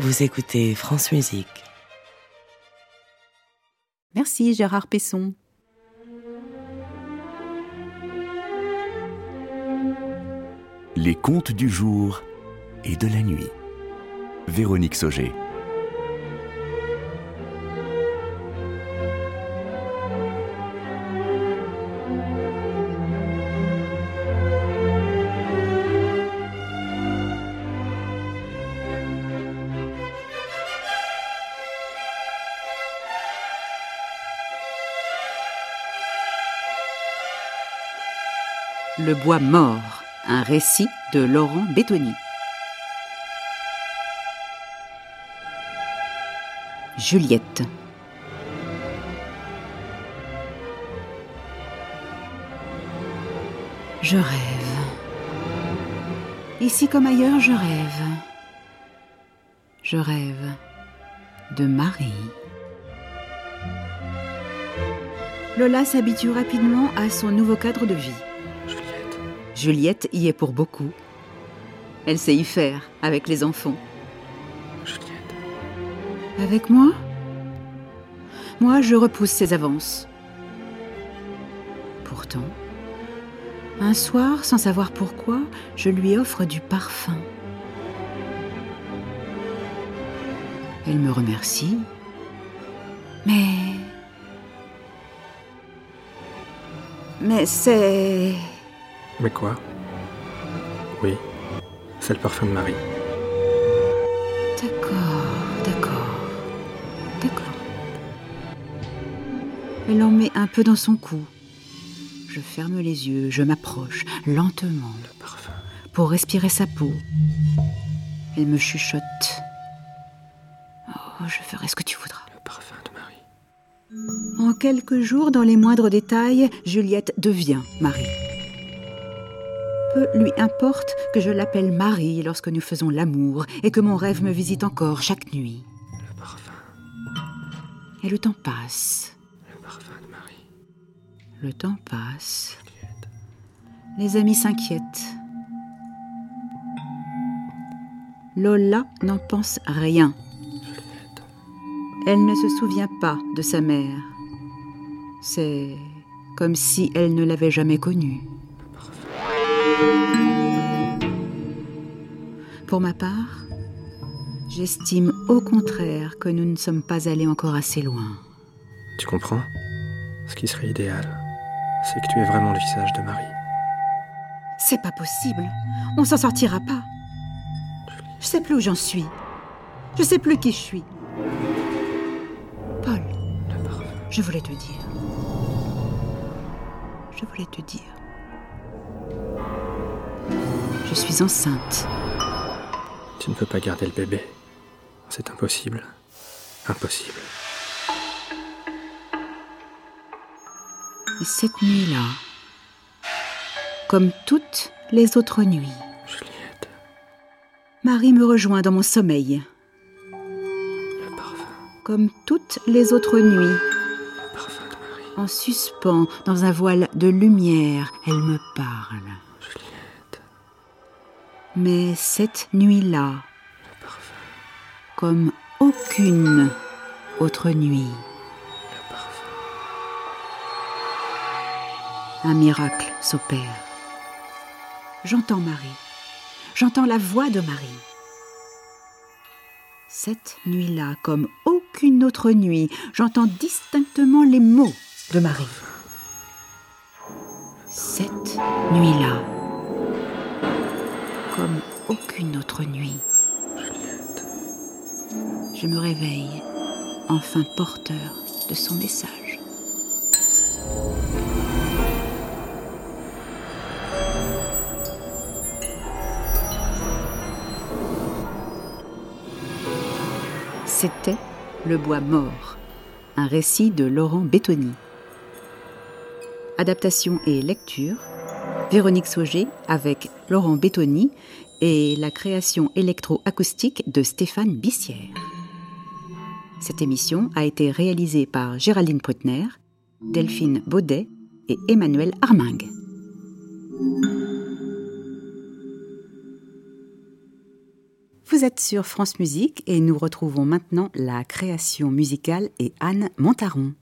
Vous écoutez France Musique. Merci Gérard Pesson. Les contes du jour et de la nuit. Véronique Sauger. Le bois mort, un récit de Laurent Bétoni. Juliette. Je rêve. Ici comme ailleurs, je rêve. Je rêve de Marie. Lola s'habitue rapidement à son nouveau cadre de vie. Juliette, y est pour beaucoup. Elle sait y faire avec les enfants. Juliette, Avec moi? Moi, je repousse ses avances. Pourtant, un soir, sans savoir pourquoi, je lui offre du parfum. Elle me remercie. Mais... Mais c'est... mais quoi? Oui, c'est le parfum de Marie. D'accord, d'accord, d'accord. Elle en met un peu dans son cou. Je ferme les yeux, je m'approche lentement Le parfum. pour respirer sa peau. Elle me chuchote. Oh, je ferai ce que tu voudras. Le parfum de Marie. En quelques jours, dans les moindres détails, Juliette devient Marie. Peu lui importe que je l'appelle Marie lorsque nous faisons l'amour et que mon rêve me visite encore chaque nuit. Le parfum. Et le temps passe. Le parfum de Marie. Le temps passe. Les amis s'inquiètent. Lola n'en pense rien. Elle ne se souvient pas de sa mère. C'est comme si elle ne l'avait jamais connue. Pour ma part, j'estime au contraire que nous ne sommes pas allés encore assez loin. Tu comprends? Ce qui serait idéal, c'est que tu aies vraiment le visage de Marie. C'est pas possible. On s'en sortira pas. Je sais plus où j'en suis. Je sais plus qui je suis. Paul, je voulais te dire. Je voulais te dire. Je suis enceinte. Tu ne peux pas garder le bébé. C'est impossible. Impossible. Et cette nuit-là, comme toutes les autres nuits, Juliette. Marie me rejoint dans mon sommeil. Le parfum. Comme toutes les autres nuits, Le parfum de Marie. en suspens dans un voile de lumière, elle me parle. Mais cette nuit-là, comme aucune autre nuit, un miracle s'opère. J'entends Marie. J'entends la voix de Marie. Cette nuit-là, comme aucune autre nuit, j'entends distinctement les mots de Marie. Cette nuit-là, comme aucune autre nuit, je me réveille, enfin porteur de son message. C'était Le Bois mort, un récit de Laurent Bétoni. Adaptation et lecture Véronique Sauger avec Laurent Bétoni et la création électroacoustique de Stéphane Bissière. Cette émission a été réalisée par Géraldine Prutner, Delphine Baudet et Emmanuel Armingue. Vous êtes sur France Musique et nous retrouvons maintenant la création musicale et Anne Montaron.